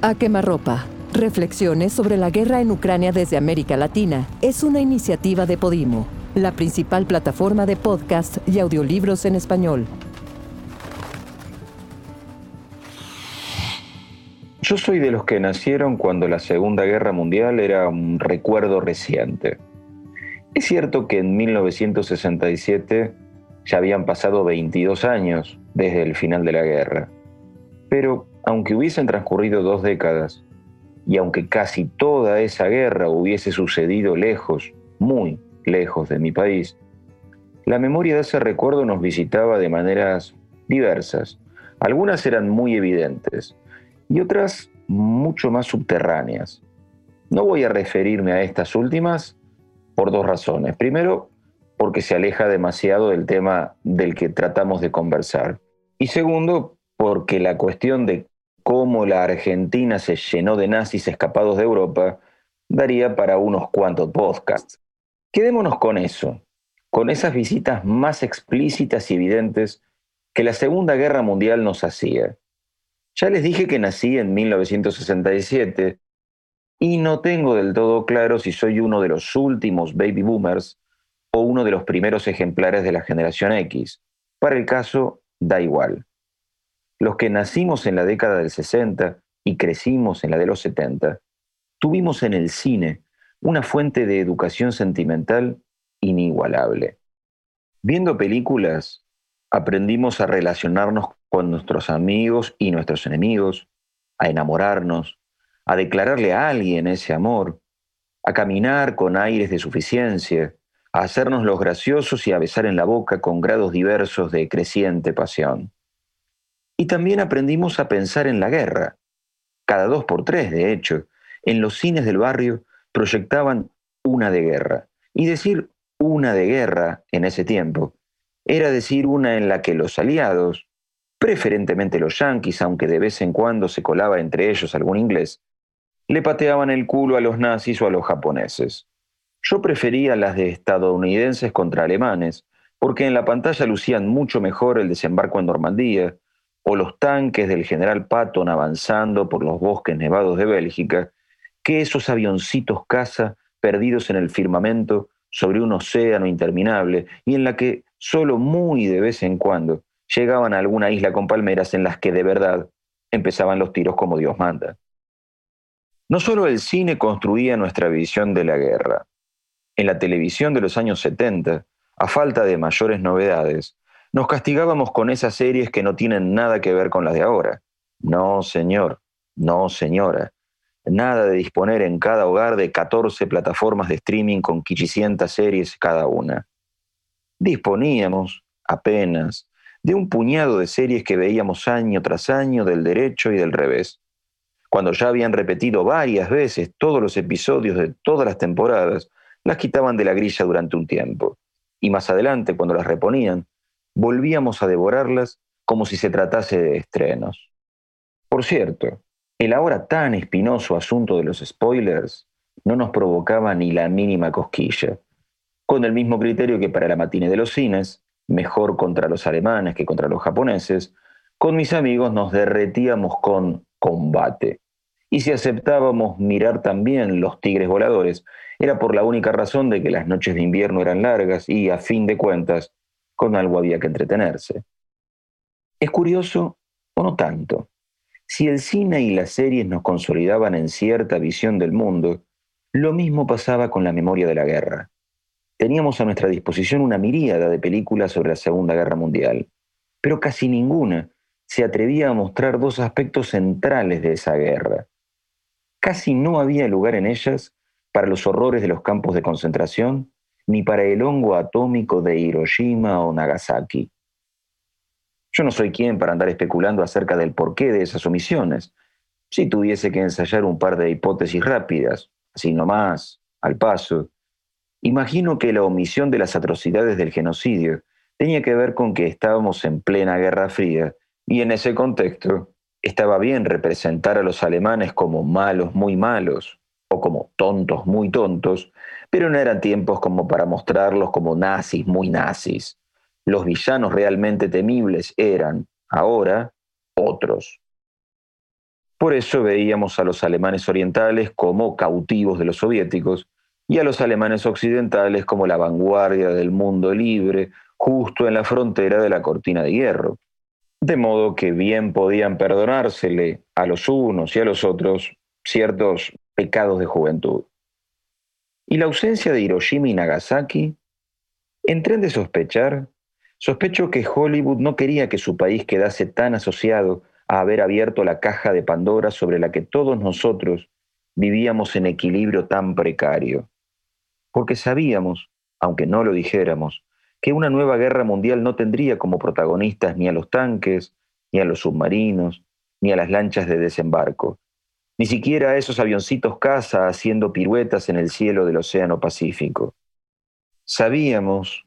A quemarropa. Reflexiones sobre la guerra en Ucrania desde América Latina es una iniciativa de Podimo, la principal plataforma de podcast y audiolibros en español. Yo soy de los que nacieron cuando la Segunda Guerra Mundial era un recuerdo reciente. Es cierto que en 1967 ya habían pasado 22 años desde el final de la guerra, pero aunque hubiesen transcurrido dos décadas, y aunque casi toda esa guerra hubiese sucedido lejos, muy lejos de mi país, la memoria de ese recuerdo nos visitaba de maneras diversas. Algunas eran muy evidentes y otras mucho más subterráneas. No voy a referirme a estas últimas por dos razones. Primero, porque se aleja demasiado del tema del que tratamos de conversar. Y segundo, porque la cuestión de cómo la Argentina se llenó de nazis escapados de Europa, daría para unos cuantos podcasts. Quedémonos con eso, con esas visitas más explícitas y evidentes que la Segunda Guerra Mundial nos hacía. Ya les dije que nací en 1967 y no tengo del todo claro si soy uno de los últimos baby boomers o uno de los primeros ejemplares de la generación X. Para el caso, da igual. Los que nacimos en la década del 60 y crecimos en la de los 70, tuvimos en el cine una fuente de educación sentimental inigualable. Viendo películas, aprendimos a relacionarnos con nuestros amigos y nuestros enemigos, a enamorarnos, a declararle a alguien ese amor, a caminar con aires de suficiencia, a hacernos los graciosos y a besar en la boca con grados diversos de creciente pasión. Y también aprendimos a pensar en la guerra. Cada dos por tres, de hecho, en los cines del barrio proyectaban una de guerra. Y decir una de guerra en ese tiempo era decir una en la que los aliados, preferentemente los yanquis, aunque de vez en cuando se colaba entre ellos algún inglés, le pateaban el culo a los nazis o a los japoneses. Yo prefería las de estadounidenses contra alemanes, porque en la pantalla lucían mucho mejor el desembarco en Normandía, o los tanques del general Patton avanzando por los bosques nevados de Bélgica, que esos avioncitos caza perdidos en el firmamento sobre un océano interminable y en la que solo muy de vez en cuando llegaban a alguna isla con palmeras en las que de verdad empezaban los tiros como Dios manda. No solo el cine construía nuestra visión de la guerra. En la televisión de los años 70, a falta de mayores novedades, nos castigábamos con esas series que no tienen nada que ver con las de ahora. No, señor, no, señora. Nada de disponer en cada hogar de 14 plataformas de streaming con 500 series cada una. Disponíamos, apenas, de un puñado de series que veíamos año tras año del derecho y del revés. Cuando ya habían repetido varias veces todos los episodios de todas las temporadas, las quitaban de la grilla durante un tiempo. Y más adelante, cuando las reponían, volvíamos a devorarlas como si se tratase de estrenos. Por cierto, el ahora tan espinoso asunto de los spoilers no nos provocaba ni la mínima cosquilla. Con el mismo criterio que para la matine de los cines, mejor contra los alemanes que contra los japoneses, con mis amigos nos derretíamos con combate. Y si aceptábamos mirar también los tigres voladores, era por la única razón de que las noches de invierno eran largas y, a fin de cuentas, con algo había que entretenerse. Es curioso, o no tanto, si el cine y las series nos consolidaban en cierta visión del mundo, lo mismo pasaba con la memoria de la guerra. Teníamos a nuestra disposición una miríada de películas sobre la Segunda Guerra Mundial, pero casi ninguna se atrevía a mostrar dos aspectos centrales de esa guerra. Casi no había lugar en ellas para los horrores de los campos de concentración ni para el hongo atómico de Hiroshima o Nagasaki. Yo no soy quien para andar especulando acerca del porqué de esas omisiones. Si tuviese que ensayar un par de hipótesis rápidas, así nomás, al paso, imagino que la omisión de las atrocidades del genocidio tenía que ver con que estábamos en plena Guerra Fría y en ese contexto estaba bien representar a los alemanes como malos muy malos o como tontos muy tontos, pero no eran tiempos como para mostrarlos como nazis muy nazis. Los villanos realmente temibles eran, ahora, otros. Por eso veíamos a los alemanes orientales como cautivos de los soviéticos y a los alemanes occidentales como la vanguardia del mundo libre, justo en la frontera de la cortina de hierro. De modo que bien podían perdonársele a los unos y a los otros ciertos pecados de juventud. Y la ausencia de Hiroshima y Nagasaki, entré de sospechar, sospecho que Hollywood no quería que su país quedase tan asociado a haber abierto la caja de Pandora sobre la que todos nosotros vivíamos en equilibrio tan precario. Porque sabíamos, aunque no lo dijéramos, que una nueva guerra mundial no tendría como protagonistas ni a los tanques, ni a los submarinos, ni a las lanchas de desembarco, ni siquiera esos avioncitos caza haciendo piruetas en el cielo del Océano Pacífico. Sabíamos,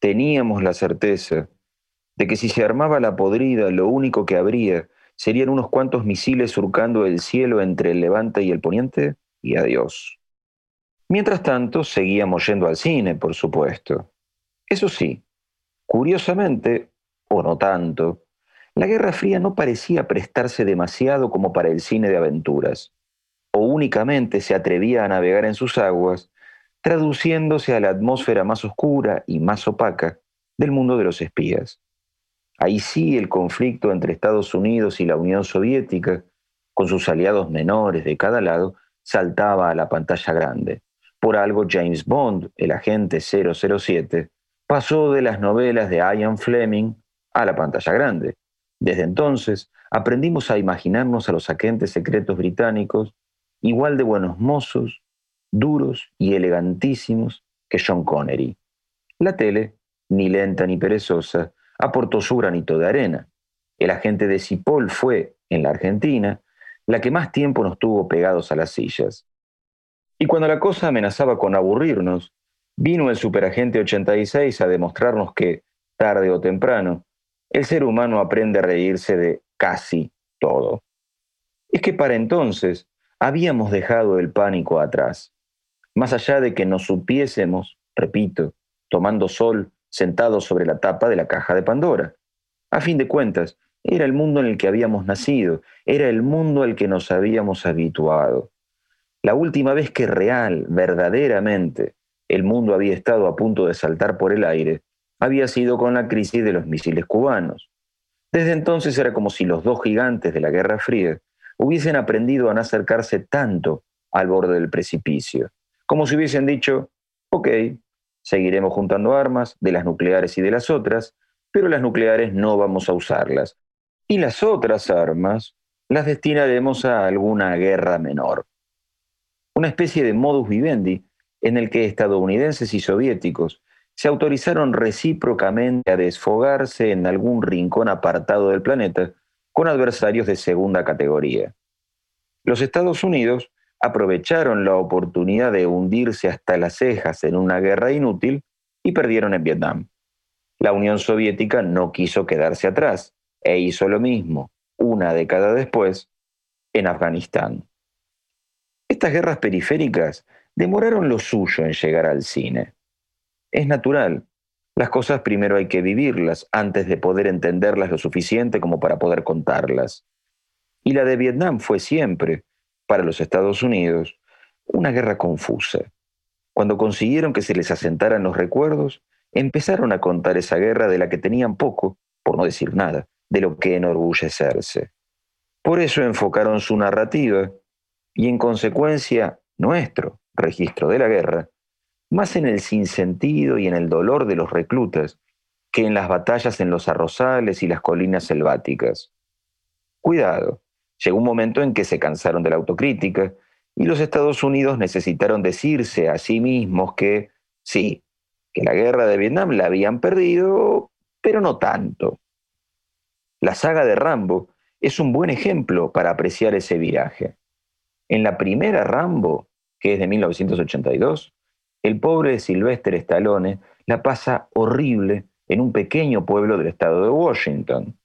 teníamos la certeza, de que si se armaba la podrida, lo único que habría serían unos cuantos misiles surcando el cielo entre el levante y el poniente, y adiós. Mientras tanto, seguíamos yendo al cine, por supuesto. Eso sí, curiosamente, o no tanto, la Guerra Fría no parecía prestarse demasiado como para el cine de aventuras, o únicamente se atrevía a navegar en sus aguas, traduciéndose a la atmósfera más oscura y más opaca del mundo de los espías. Ahí sí el conflicto entre Estados Unidos y la Unión Soviética, con sus aliados menores de cada lado, saltaba a la pantalla grande. Por algo James Bond, el agente 007, pasó de las novelas de Ian Fleming a la pantalla grande. Desde entonces aprendimos a imaginarnos a los agentes secretos británicos igual de buenos mozos, duros y elegantísimos que John Connery. La tele, ni lenta ni perezosa, aportó su granito de arena. El agente de Cipoll fue, en la Argentina, la que más tiempo nos tuvo pegados a las sillas. Y cuando la cosa amenazaba con aburrirnos, vino el superagente 86 a demostrarnos que, tarde o temprano, el ser humano aprende a reírse de casi todo. Es que para entonces habíamos dejado el pánico atrás. Más allá de que nos supiésemos, repito, tomando sol sentado sobre la tapa de la caja de Pandora. A fin de cuentas, era el mundo en el que habíamos nacido, era el mundo al que nos habíamos habituado. La última vez que real, verdaderamente, el mundo había estado a punto de saltar por el aire, había sido con la crisis de los misiles cubanos. Desde entonces era como si los dos gigantes de la Guerra Fría hubiesen aprendido a no acercarse tanto al borde del precipicio, como si hubiesen dicho, ok, Seguiremos juntando armas de las nucleares y de las otras, pero las nucleares no vamos a usarlas. Y las otras armas las destinaremos a alguna guerra menor. Una especie de modus vivendi en el que estadounidenses y soviéticos se autorizaron recíprocamente a desfogarse en algún rincón apartado del planeta con adversarios de segunda categoría. Los Estados Unidos aprovecharon la oportunidad de hundirse hasta las cejas en una guerra inútil y perdieron en Vietnam. La Unión Soviética no quiso quedarse atrás e hizo lo mismo, una década después, en Afganistán. Estas guerras periféricas demoraron lo suyo en llegar al cine. Es natural, las cosas primero hay que vivirlas antes de poder entenderlas lo suficiente como para poder contarlas. Y la de Vietnam fue siempre, para los Estados Unidos una guerra confusa. Cuando consiguieron que se les asentaran los recuerdos, empezaron a contar esa guerra de la que tenían poco, por no decir nada, de lo que enorgullecerse. Por eso enfocaron su narrativa y en consecuencia nuestro registro de la guerra, más en el sinsentido y en el dolor de los reclutas que en las batallas en los arrozales y las colinas selváticas. Cuidado, Llegó un momento en que se cansaron de la autocrítica y los Estados Unidos necesitaron decirse a sí mismos que sí, que la guerra de Vietnam la habían perdido, pero no tanto. La saga de Rambo es un buen ejemplo para apreciar ese viraje. En la primera Rambo, que es de 1982, el pobre Sylvester Stallone la pasa horrible en un pequeño pueblo del estado de Washington.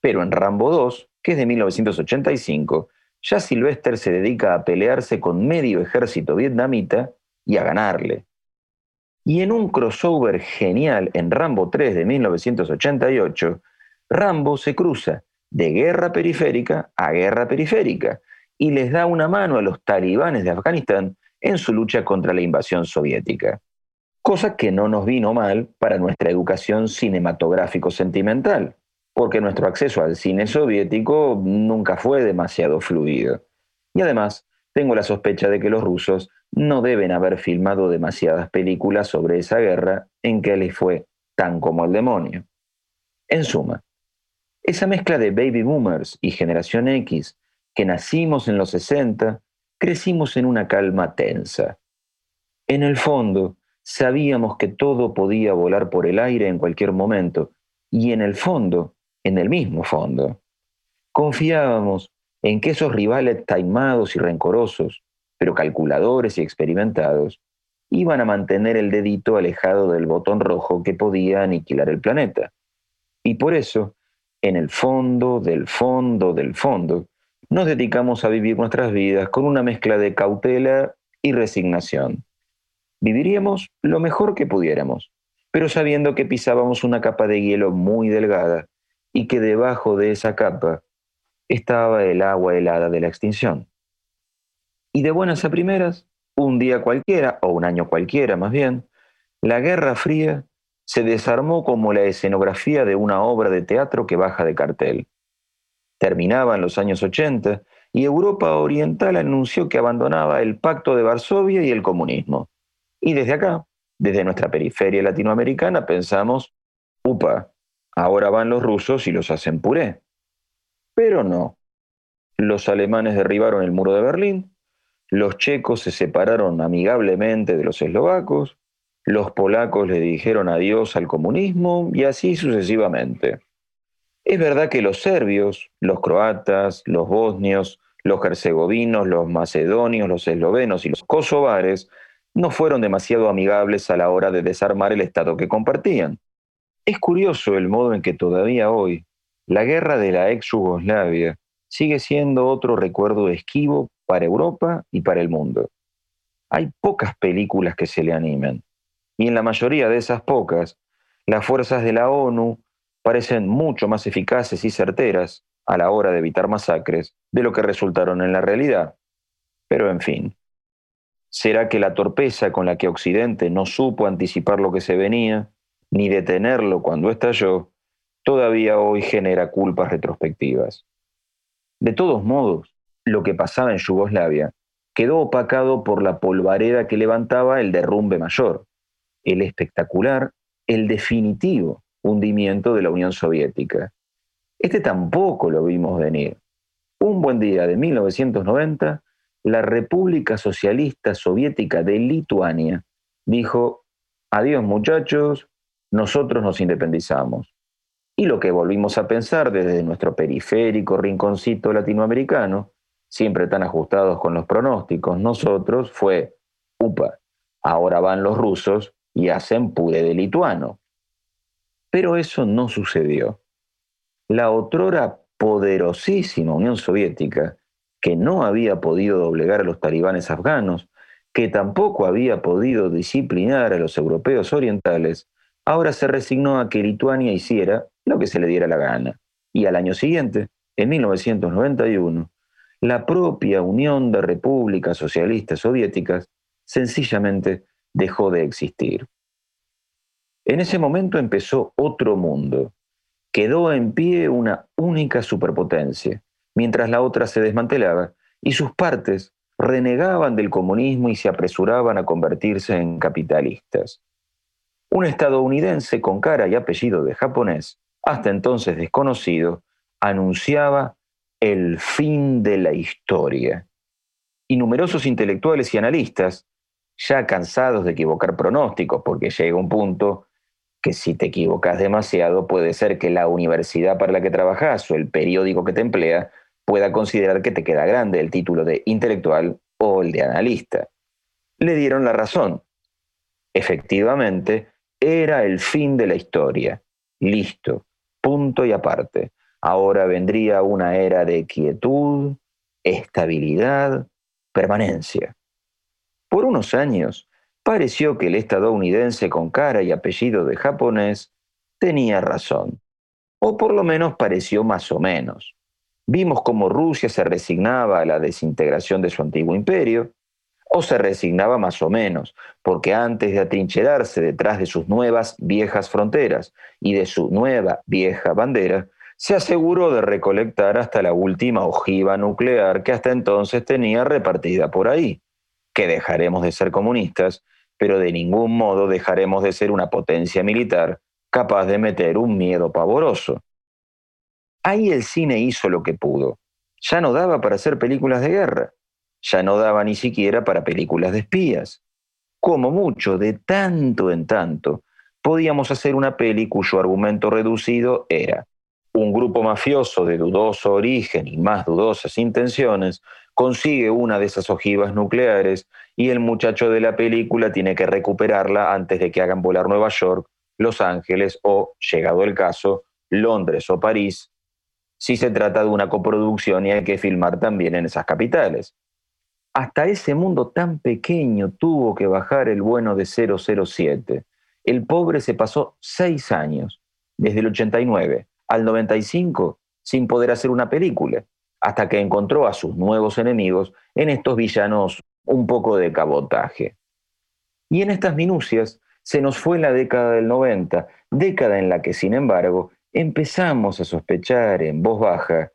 Pero en Rambo 2, que es de 1985, ya Sylvester se dedica a pelearse con medio ejército vietnamita y a ganarle. Y en un crossover genial en Rambo 3 de 1988, Rambo se cruza de guerra periférica a guerra periférica y les da una mano a los talibanes de Afganistán en su lucha contra la invasión soviética. Cosa que no nos vino mal para nuestra educación cinematográfico-sentimental, porque nuestro acceso al cine soviético nunca fue demasiado fluido. Y además, tengo la sospecha de que los rusos no deben haber filmado demasiadas películas sobre esa guerra en que les fue tan como el demonio. En suma, esa mezcla de baby boomers y generación X que nacimos en los 60, crecimos en una calma tensa. En el fondo, sabíamos que todo podía volar por el aire en cualquier momento, y en el fondo, en el mismo fondo, confiábamos en que esos rivales taimados y rencorosos, pero calculadores y experimentados, iban a mantener el dedito alejado del botón rojo que podía aniquilar el planeta. Y por eso, en el fondo, del fondo, del fondo, nos dedicamos a vivir nuestras vidas con una mezcla de cautela y resignación. Viviríamos lo mejor que pudiéramos, pero sabiendo que pisábamos una capa de hielo muy delgada y que debajo de esa capa estaba el agua helada de la extinción. Y de buenas a primeras, un día cualquiera, o un año cualquiera más bien, la Guerra Fría se desarmó como la escenografía de una obra de teatro que baja de cartel. Terminaban los años 80 y Europa Oriental anunció que abandonaba el Pacto de Varsovia y el comunismo. Y desde acá, desde nuestra periferia latinoamericana, pensamos, upa, ahora van los rusos y los hacen puré. Pero no. Los alemanes derribaron el muro de Berlín, los checos se separaron amigablemente de los eslovacos, los polacos le dijeron adiós al comunismo y así sucesivamente. Es verdad que los serbios, los croatas, los bosnios, los herzegovinos, los macedonios, los eslovenos y los kosovares no fueron demasiado amigables a la hora de desarmar el Estado que compartían. Es curioso el modo en que todavía hoy la guerra de la ex Yugoslavia sigue siendo otro recuerdo esquivo para Europa y para el mundo. Hay pocas películas que se le animen, y en la mayoría de esas pocas, las fuerzas de la ONU parecen mucho más eficaces y certeras a la hora de evitar masacres de lo que resultaron en la realidad. Pero en fin, ¿será que la torpeza con la que Occidente no supo anticipar lo que se venía, ni detenerlo cuando estalló, todavía hoy genera culpas retrospectivas? De todos modos, lo que pasaba en Yugoslavia quedó opacado por la polvareda que levantaba el derrumbe mayor, el espectacular, el definitivo hundimiento de la Unión Soviética. Este tampoco lo vimos venir. Un buen día de 1990, la República Socialista Soviética de Lituania dijo, adiós muchachos, nosotros nos independizamos. Y lo que volvimos a pensar desde nuestro periférico rinconcito latinoamericano, siempre tan ajustados con los pronósticos, nosotros fue, upa, ahora van los rusos y hacen pude de lituano. Pero eso no sucedió. La otrora poderosísima Unión Soviética, que no había podido doblegar a los talibanes afganos, que tampoco había podido disciplinar a los europeos orientales, ahora se resignó a que Lituania hiciera lo que se le diera la gana. Y al año siguiente, en 1991, la propia Unión de Repúblicas Socialistas Soviéticas sencillamente dejó de existir. En ese momento empezó otro mundo. Quedó en pie una única superpotencia, mientras la otra se desmantelaba y sus partes renegaban del comunismo y se apresuraban a convertirse en capitalistas. Un estadounidense con cara y apellido de japonés, hasta entonces desconocido, anunciaba el fin de la historia. Y numerosos intelectuales y analistas, ya cansados de equivocar pronósticos, porque llega un punto que si te equivocas demasiado puede ser que la universidad para la que trabajas o el periódico que te emplea pueda considerar que te queda grande el título de intelectual o el de analista. Le dieron la razón. Efectivamente, era el fin de la historia. Listo, punto y aparte. Ahora vendría una era de quietud, estabilidad, permanencia. Por unos años, pareció que el estadounidense con cara y apellido de japonés tenía razón. O por lo menos pareció más o menos. Vimos cómo Rusia se resignaba a la desintegración de su antiguo imperio, o se resignaba más o menos, porque antes de atrincherarse detrás de sus nuevas viejas fronteras y de su nueva vieja bandera, se aseguró de recolectar hasta la última ojiva nuclear que hasta entonces tenía repartida por ahí, que dejaremos de ser comunistas, pero de ningún modo dejaremos de ser una potencia militar capaz de meter un miedo pavoroso. Ahí el cine hizo lo que pudo. Ya no daba para hacer películas de guerra ya no daba ni siquiera para películas de espías. Como mucho, de tanto en tanto, podíamos hacer una peli cuyo argumento reducido era un grupo mafioso de dudoso origen y más dudosas intenciones consigue una de esas ojivas nucleares y el muchacho de la película tiene que recuperarla antes de que hagan volar Nueva York, Los Ángeles o, llegado el caso, Londres o París, si se trata de una coproducción y hay que filmar también en esas capitales hasta ese mundo tan pequeño tuvo que bajar el bueno de 007. El pobre se pasó seis años, desde el 89 al 95, sin poder hacer una película, hasta que encontró a sus nuevos enemigos en estos villanos un poco de cabotaje. Y en estas minucias se nos fue la década del 90, década en la que, sin embargo, empezamos a sospechar en voz baja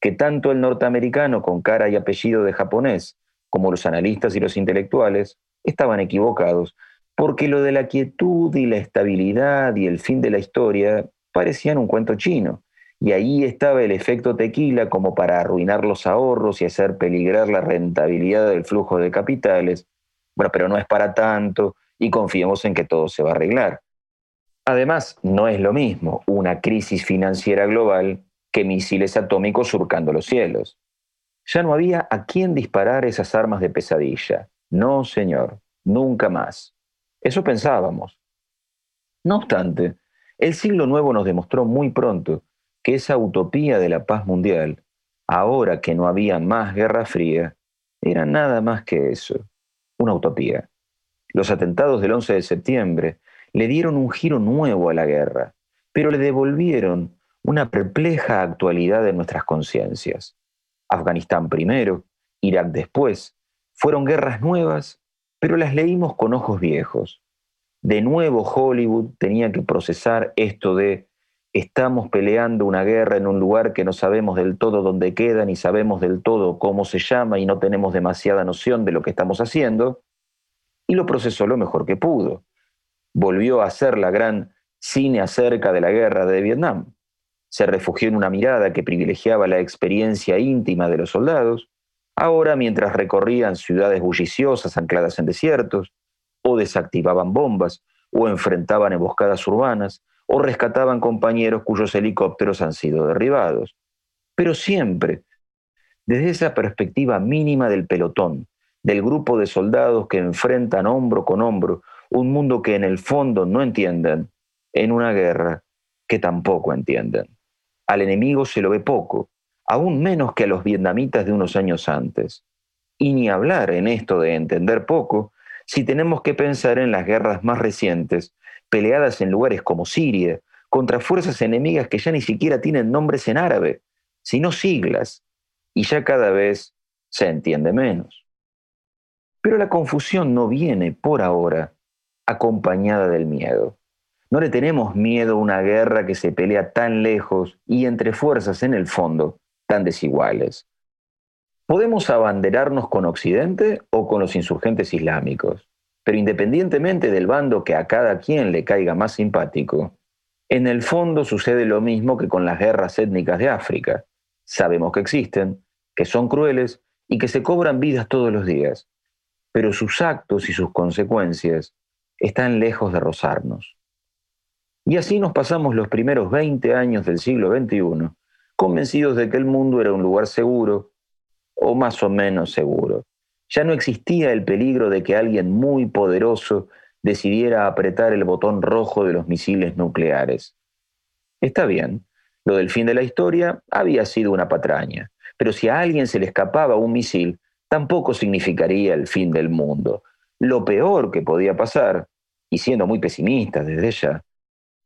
que tanto el norteamericano con cara y apellido de japonés como los analistas y los intelectuales, estaban equivocados, porque lo de la quietud y la estabilidad y el fin de la historia parecían un cuento chino. Y ahí estaba el efecto tequila como para arruinar los ahorros y hacer peligrar la rentabilidad del flujo de capitales. Bueno, pero no es para tanto y confiemos en que todo se va a arreglar. Además, no es lo mismo una crisis financiera global que misiles atómicos surcando los cielos. Ya no había a quién disparar esas armas de pesadilla. No, señor, nunca más. Eso pensábamos. No obstante, el siglo nuevo nos demostró muy pronto que esa utopía de la paz mundial, ahora que no había más guerra fría, era nada más que eso, una utopía. Los atentados del 11 de septiembre le dieron un giro nuevo a la guerra, pero le devolvieron una perpleja actualidad de nuestras conciencias. Afganistán primero, Irak después. Fueron guerras nuevas, pero las leímos con ojos viejos. De nuevo Hollywood tenía que procesar esto de estamos peleando una guerra en un lugar que no sabemos del todo dónde queda, ni sabemos del todo cómo se llama y no tenemos demasiada noción de lo que estamos haciendo, y lo procesó lo mejor que pudo. Volvió a hacer la gran cine acerca de la guerra de Vietnam. Se refugió en una mirada que privilegiaba la experiencia íntima de los soldados, ahora mientras recorrían ciudades bulliciosas ancladas en desiertos, o desactivaban bombas, o enfrentaban emboscadas urbanas, o rescataban compañeros cuyos helicópteros han sido derribados. Pero siempre, desde esa perspectiva mínima del pelotón, del grupo de soldados que enfrentan hombro con hombro un mundo que en el fondo no entienden, en una guerra que tampoco entienden. Al enemigo se lo ve poco, aún menos que a los vietnamitas de unos años antes. Y ni hablar en esto de entender poco si tenemos que pensar en las guerras más recientes, peleadas en lugares como Siria, contra fuerzas enemigas que ya ni siquiera tienen nombres en árabe, sino siglas, y ya cada vez se entiende menos. Pero la confusión no viene, por ahora, acompañada del miedo. No le tenemos miedo a una guerra que se pelea tan lejos y entre fuerzas en el fondo tan desiguales. Podemos abanderarnos con Occidente o con los insurgentes islámicos, pero independientemente del bando que a cada quien le caiga más simpático, en el fondo sucede lo mismo que con las guerras étnicas de África. Sabemos que existen, que son crueles y que se cobran vidas todos los días, pero sus actos y sus consecuencias están lejos de rozarnos. Y así nos pasamos los primeros 20 años del siglo XXI, convencidos de que el mundo era un lugar seguro, o más o menos seguro. Ya no existía el peligro de que alguien muy poderoso decidiera apretar el botón rojo de los misiles nucleares. Está bien, lo del fin de la historia había sido una patraña, pero si a alguien se le escapaba un misil, tampoco significaría el fin del mundo. Lo peor que podía pasar, y siendo muy pesimista desde ya,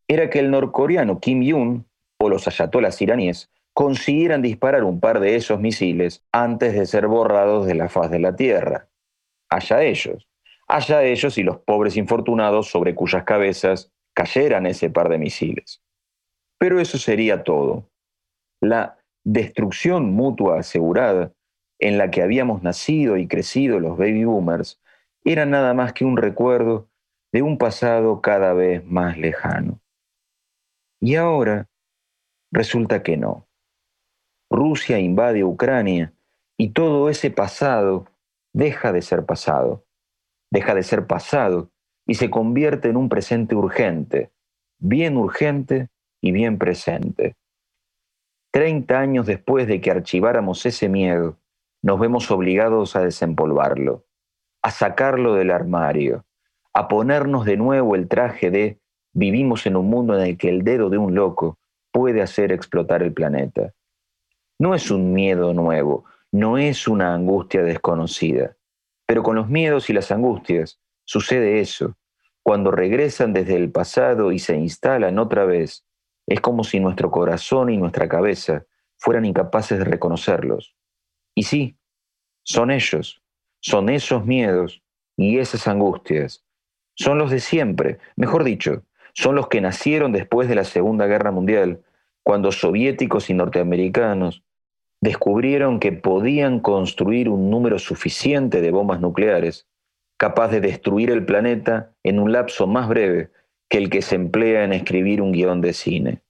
era que el norcoreano Kim Jong o los ayatolas iraníes consiguieran disparar un par de esos misiles antes de ser borrados de la faz de la Tierra. Allá ellos, allá ellos y los pobres infortunados sobre cuyas cabezas cayeran ese par de misiles. Pero eso sería todo. La destrucción mutua asegurada en la que habíamos nacido y crecido los baby boomers era nada más que un recuerdo de un pasado cada vez más lejano. Y ahora resulta que no. Rusia invade Ucrania y todo ese pasado deja de ser pasado, deja de ser pasado y se convierte en un presente urgente, bien urgente y bien presente. Treinta años después de que archiváramos ese miedo, nos vemos obligados a desempolvarlo, a sacarlo del armario, a ponernos de nuevo el traje de vivimos en un mundo en el que el dedo de un loco puede hacer explotar el planeta. No es un miedo nuevo, no es una angustia desconocida, pero con los miedos y las angustias sucede eso. Cuando regresan desde el pasado y se instalan otra vez, es como si nuestro corazón y nuestra cabeza fueran incapaces de reconocerlos. Y sí, son ellos, son esos miedos y esas angustias. Son los de siempre, mejor dicho, son los que nacieron después de la Segunda Guerra Mundial, cuando soviéticos y norteamericanos descubrieron que podían construir un número suficiente de bombas nucleares capaz de destruir el planeta en un lapso más breve que el que se emplea en escribir un guion de cine.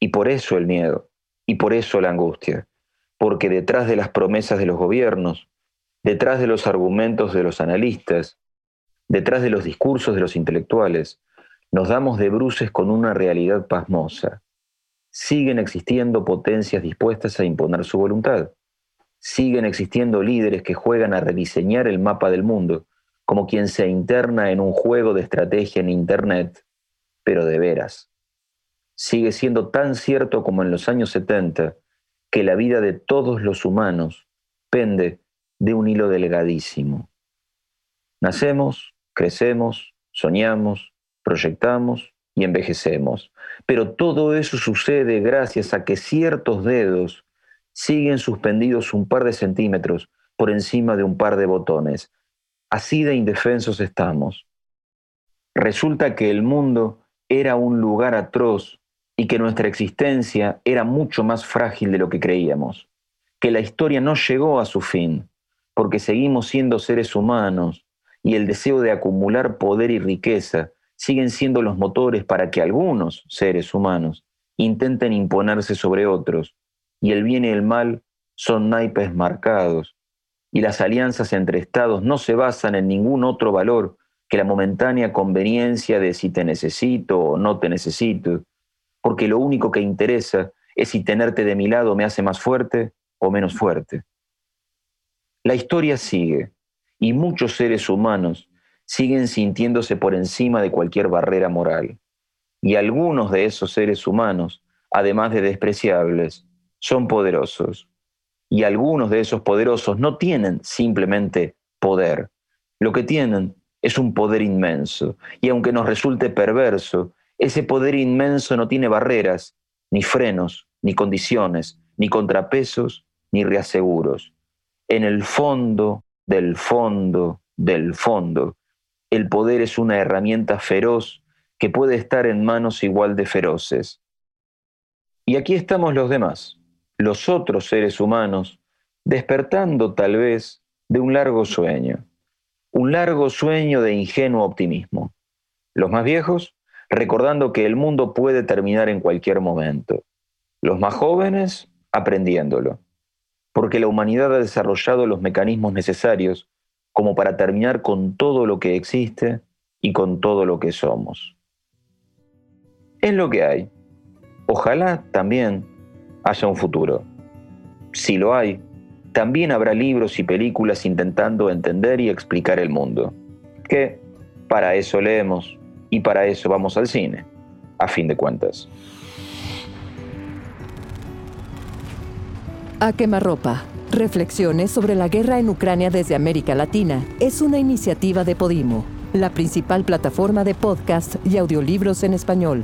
Y por eso el miedo, y por eso la angustia, porque detrás de las promesas de los gobiernos, detrás de los argumentos de los analistas, detrás de los discursos de los intelectuales, nos damos de bruces con una realidad pasmosa. Siguen existiendo potencias dispuestas a imponer su voluntad. Siguen existiendo líderes que juegan a rediseñar el mapa del mundo, como quien se interna en un juego de estrategia en Internet, pero de veras. Sigue siendo tan cierto como en los años 70 que la vida de todos los humanos pende de un hilo delgadísimo. Nacemos, crecemos, soñamos, proyectamos y envejecemos. Pero todo eso sucede gracias a que ciertos dedos siguen suspendidos un par de centímetros por encima de un par de botones. Así de indefensos estamos. Resulta que el mundo era un lugar atroz y que nuestra existencia era mucho más frágil de lo que creíamos, que la historia no llegó a su fin, porque seguimos siendo seres humanos y el deseo de acumular poder y riqueza siguen siendo los motores para que algunos seres humanos intenten imponerse sobre otros, y el bien y el mal son naipes marcados, y las alianzas entre estados no se basan en ningún otro valor que la momentánea conveniencia de si te necesito o no te necesito, porque lo único que interesa es si tenerte de mi lado me hace más fuerte o menos fuerte. La historia sigue y muchos seres humanos siguen sintiéndose por encima de cualquier barrera moral. Y algunos de esos seres humanos, además de despreciables, son poderosos. Y algunos de esos poderosos no tienen simplemente poder. Lo que tienen es un poder inmenso. Y aunque nos resulte perverso, ese poder inmenso no tiene barreras, ni frenos, ni condiciones, ni contrapesos, ni reaseguros. En el fondo, del fondo, del fondo, el poder es una herramienta feroz que puede estar en manos igual de feroces. Y aquí estamos los demás, los otros seres humanos, despertando tal vez de un largo sueño, un largo sueño de ingenuo optimismo. Los más viejos, recordando que el mundo puede terminar en cualquier momento. Los más jóvenes, aprendiéndolo, porque la humanidad ha desarrollado los mecanismos necesarios como para terminar con todo lo que existe y con todo lo que somos. Es lo que hay. Ojalá también haya un futuro. Si lo hay, también habrá libros y películas intentando entender y explicar el mundo. Que para eso leemos y para eso vamos al cine, a fin de cuentas. A quemarropa. Reflexiones sobre la guerra en Ucrania desde América Latina es una iniciativa de Podimo, la principal plataforma de podcast y audiolibros en español.